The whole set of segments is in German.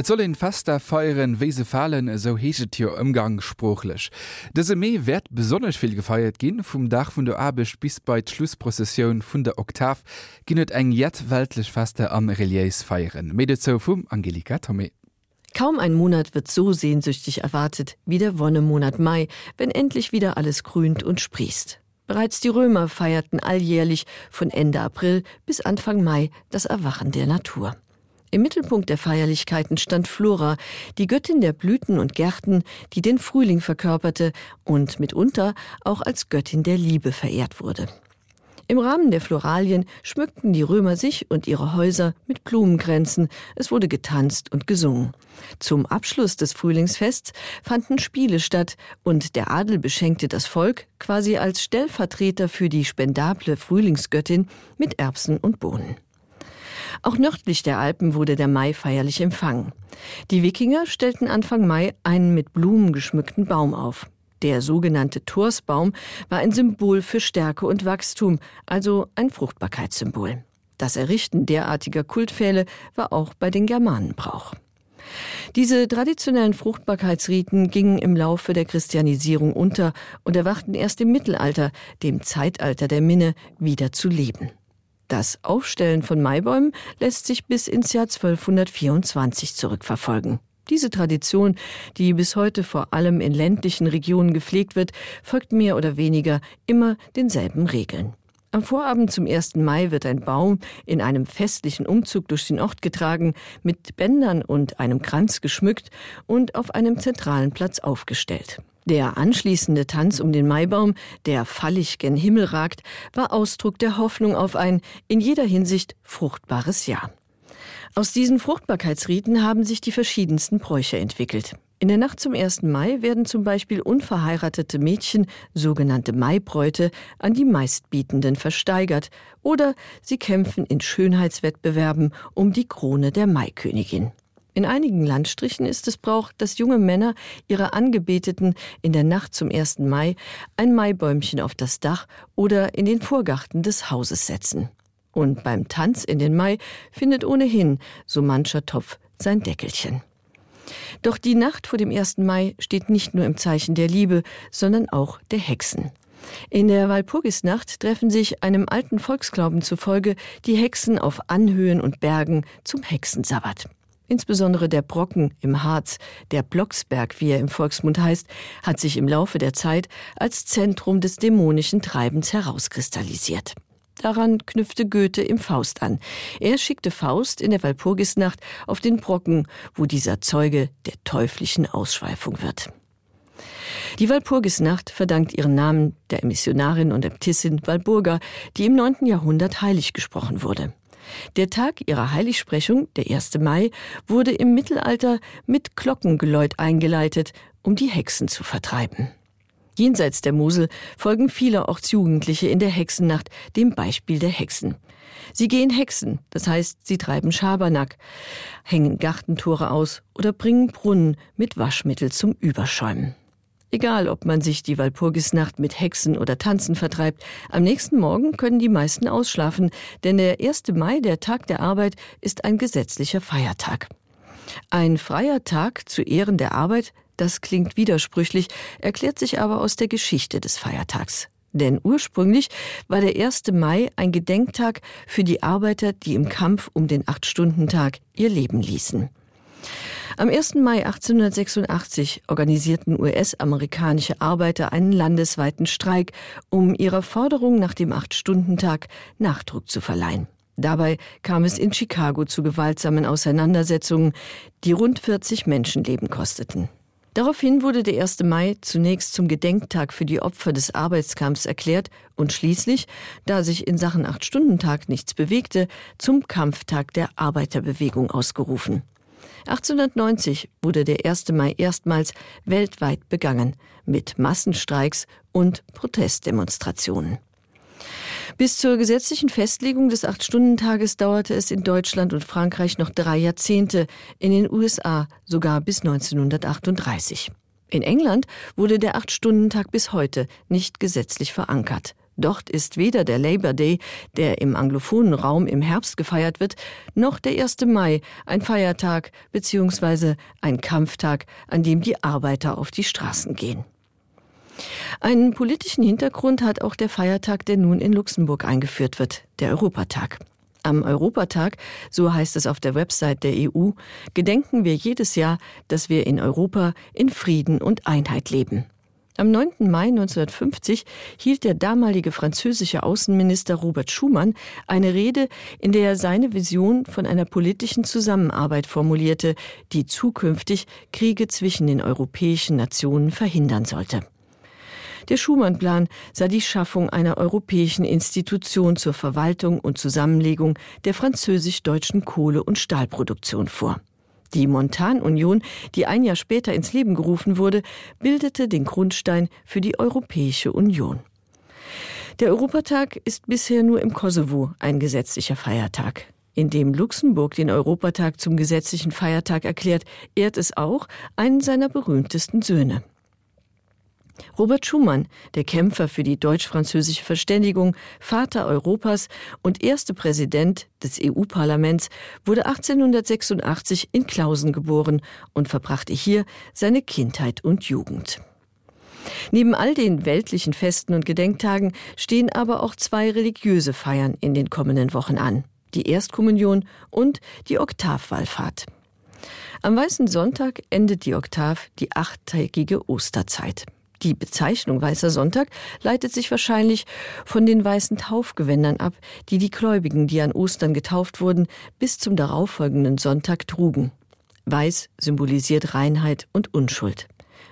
Et soll en fester feieren wese fallen so heget hier ëmgangsprochlech. Dëse méi werd besonnech vill gefeiert ginn vum Dach vun der Abech bis bei d Schlussprozessioun vun der Oktav ginnet eng jet weltlech feste an Reliis feieren. Mede zo vum Angelika Tomé. Kaum ein Monat wird so sehnsüchtig erwartet wie der Wonnemonat Mai, wenn endlich wieder alles grünt und sprießt. Bereits die Römer feierten alljährlich von Ende April bis Anfang Mai das Erwachen der Natur. Im Mittelpunkt der Feierlichkeiten stand Flora, die Göttin der Blüten und Gärten, die den Frühling verkörperte und mitunter auch als Göttin der Liebe verehrt wurde. Im Rahmen der Floralien schmückten die Römer sich und ihre Häuser mit Blumenkränzen, es wurde getanzt und gesungen. Zum Abschluss des Frühlingsfests fanden Spiele statt und der Adel beschenkte das Volk quasi als Stellvertreter für die spendable Frühlingsgöttin mit Erbsen und Bohnen. Auch nördlich der Alpen wurde der Mai feierlich empfangen. Die Wikinger stellten Anfang Mai einen mit Blumen geschmückten Baum auf. Der sogenannte Torsbaum war ein Symbol für Stärke und Wachstum, also ein Fruchtbarkeitssymbol. Das Errichten derartiger Kultpfähle war auch bei den Germanen Brauch. Diese traditionellen Fruchtbarkeitsriten gingen im Laufe der Christianisierung unter und erwachten erst im Mittelalter, dem Zeitalter der Minne, wieder zu leben. Das Aufstellen von Maibäumen lässt sich bis ins Jahr 1224 zurückverfolgen. Diese Tradition, die bis heute vor allem in ländlichen Regionen gepflegt wird, folgt mehr oder weniger immer denselben Regeln. Am Vorabend zum 1. Mai wird ein Baum in einem festlichen Umzug durch den Ort getragen, mit Bändern und einem Kranz geschmückt und auf einem zentralen Platz aufgestellt. Der anschließende Tanz um den Maibaum, der fallig gen Himmel ragt, war Ausdruck der Hoffnung auf ein in jeder Hinsicht fruchtbares Jahr. Aus diesen Fruchtbarkeitsriten haben sich die verschiedensten Bräuche entwickelt. In der Nacht zum 1. Mai werden zum Beispiel unverheiratete Mädchen, sogenannte Maibräute, an die meistbietenden versteigert oder sie kämpfen in Schönheitswettbewerben um die Krone der Maikönigin. In einigen Landstrichen ist es Brauch, dass junge Männer ihre Angebeteten in der Nacht zum 1. Mai ein Maibäumchen auf das Dach oder in den Vorgarten des Hauses setzen. Und beim Tanz in den Mai findet ohnehin so mancher Topf sein Deckelchen. Doch die Nacht vor dem 1. Mai steht nicht nur im Zeichen der Liebe, sondern auch der Hexen. In der Walpurgisnacht treffen sich einem alten Volksglauben zufolge die Hexen auf Anhöhen und Bergen zum Hexensabbat. Insbesondere der Brocken im Harz, der Blocksberg, wie er im Volksmund heißt, hat sich im Laufe der Zeit als Zentrum des dämonischen Treibens herauskristallisiert. Daran knüpfte Goethe im Faust an. Er schickte Faust in der Walpurgisnacht auf den Brocken, wo dieser Zeuge der teuflischen Ausschweifung wird. Die Walpurgisnacht verdankt ihren Namen der Missionarin und Äbtissin Walburga, die im 9. Jahrhundert heilig gesprochen wurde. Der Tag ihrer Heiligsprechung, der 1. Mai, wurde im Mittelalter mit Glockengeläut eingeleitet, um die Hexen zu vertreiben. Jenseits der Mosel folgen viele Ortsjugendliche in der Hexennacht dem Beispiel der Hexen. Sie gehen Hexen, das heißt, sie treiben Schabernack, hängen Gartentore aus oder bringen Brunnen mit Waschmittel zum Überschäumen. Egal, ob man sich die Walpurgisnacht mit Hexen oder Tanzen vertreibt, am nächsten Morgen können die meisten ausschlafen, denn der 1. Mai, der Tag der Arbeit, ist ein gesetzlicher Feiertag. Ein freier Tag zu Ehren der Arbeit, das klingt widersprüchlich, erklärt sich aber aus der Geschichte des Feiertags. Denn ursprünglich war der 1. Mai ein Gedenktag für die Arbeiter, die im Kampf um den Acht-Stunden-Tag ihr Leben ließen. Am 1. Mai 1886 organisierten US-amerikanische Arbeiter einen landesweiten Streik, um ihrer Forderung nach dem Acht-Stunden-Tag Nachdruck zu verleihen. Dabei kam es in Chicago zu gewaltsamen Auseinandersetzungen, die rund 40 Menschenleben kosteten. Daraufhin wurde der 1. Mai zunächst zum Gedenktag für die Opfer des Arbeitskampfs erklärt und schließlich, da sich in Sachen Acht-Stunden-Tag nichts bewegte, zum Kampftag der Arbeiterbewegung ausgerufen. 1890 wurde der 1. Mai erstmals weltweit begangen mit Massenstreiks und Protestdemonstrationen. Bis zur gesetzlichen Festlegung des Acht-Stunden-Tages dauerte es in Deutschland und Frankreich noch drei Jahrzehnte, in den USA sogar bis 1938. In England wurde der Acht-Stunden-Tag bis heute nicht gesetzlich verankert. Dort ist weder der Labor Day, der im anglophonen Raum im Herbst gefeiert wird, noch der 1. Mai ein Feiertag bzw. ein Kampftag, an dem die Arbeiter auf die Straßen gehen. Einen politischen Hintergrund hat auch der Feiertag, der nun in Luxemburg eingeführt wird, der Europatag. Am Europatag, so heißt es auf der Website der EU, gedenken wir jedes Jahr, dass wir in Europa in Frieden und Einheit leben. Am 9. Mai 1950 hielt der damalige französische Außenminister Robert Schumann eine Rede, in der er seine Vision von einer politischen Zusammenarbeit formulierte, die zukünftig Kriege zwischen den europäischen Nationen verhindern sollte. Der Schumann-Plan sah die Schaffung einer europäischen Institution zur Verwaltung und Zusammenlegung der französisch-deutschen Kohle- und Stahlproduktion vor. Die Montanunion, die ein Jahr später ins Leben gerufen wurde, bildete den Grundstein für die Europäische Union. Der Europatag ist bisher nur im Kosovo ein gesetzlicher Feiertag. Indem Luxemburg den Europatag zum gesetzlichen Feiertag erklärt, ehrt es auch einen seiner berühmtesten Söhne. Robert Schumann, der Kämpfer für die deutsch-französische Verständigung, Vater Europas und erste Präsident des EU-Parlaments, wurde 1886 in Klausen geboren und verbrachte hier seine Kindheit und Jugend. Neben all den weltlichen Festen und Gedenktagen stehen aber auch zwei religiöse Feiern in den kommenden Wochen an. Die Erstkommunion und die Oktavwallfahrt. Am Weißen Sonntag endet die Oktav die achttägige Osterzeit. Die Bezeichnung Weißer Sonntag leitet sich wahrscheinlich von den weißen Taufgewändern ab, die die Gläubigen, die an Ostern getauft wurden, bis zum darauffolgenden Sonntag trugen. Weiß symbolisiert Reinheit und Unschuld.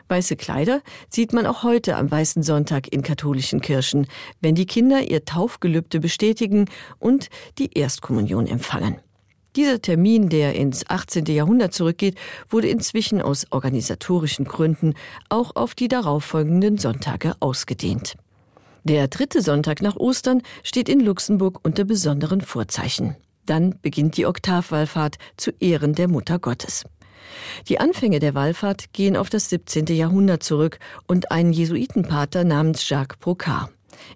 Weiße Kleider sieht man auch heute am Weißen Sonntag in katholischen Kirchen, wenn die Kinder ihr Taufgelübde bestätigen und die Erstkommunion empfangen. Dieser Termin, der ins 18. Jahrhundert zurückgeht, wurde inzwischen aus organisatorischen Gründen auch auf die darauffolgenden Sonntage ausgedehnt. Der dritte Sonntag nach Ostern steht in Luxemburg unter besonderen Vorzeichen. Dann beginnt die Oktavwallfahrt zu Ehren der Mutter Gottes. Die Anfänge der Wallfahrt gehen auf das 17. Jahrhundert zurück und einen Jesuitenpater namens Jacques Brocard.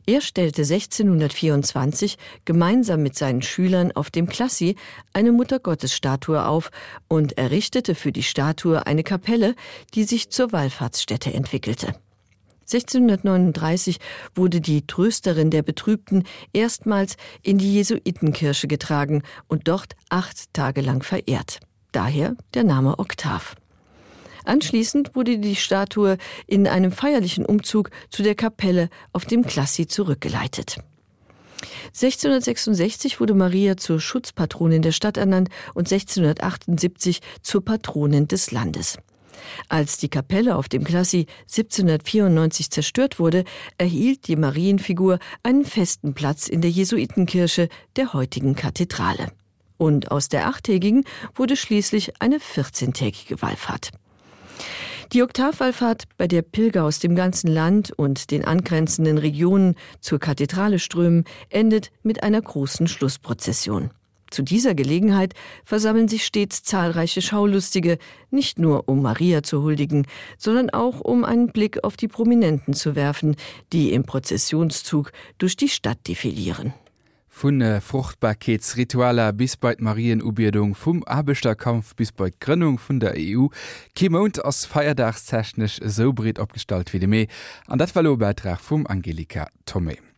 Er stellte 1624 gemeinsam mit seinen Schülern auf dem Klassi eine Muttergottesstatue auf und errichtete für die Statue eine Kapelle, die sich zur Wallfahrtsstätte entwickelte. 1639 wurde die Trösterin der Betrübten erstmals in die Jesuitenkirche getragen und dort acht Tage lang verehrt. Daher der Name Oktav. Anschließend wurde die Statue in einem feierlichen Umzug zu der Kapelle auf dem Klassi zurückgeleitet. 1666 wurde Maria zur Schutzpatronin der Stadt ernannt und 1678 zur Patronin des Landes. Als die Kapelle auf dem Klassi 1794 zerstört wurde, erhielt die Marienfigur einen festen Platz in der Jesuitenkirche der heutigen Kathedrale. Und aus der achttägigen wurde schließlich eine 14-tägige Wallfahrt. Die Oktavwallfahrt, bei der Pilger aus dem ganzen Land und den angrenzenden Regionen zur Kathedrale strömen, endet mit einer großen Schlussprozession. Zu dieser Gelegenheit versammeln sich stets zahlreiche Schaulustige, nicht nur um Maria zu huldigen, sondern auch um einen Blick auf die Prominenten zu werfen, die im Prozessionszug durch die Stadt defilieren vun äh, Fruchtbarkeitsritualer bis bei Marienubierung vum Abbeter Kampf bis bei Gründung vun der EU Kimont ass feiertagstechnisch so bret abgestalt wie de méi an dat Wallbeitrag vum Angelika Tommy.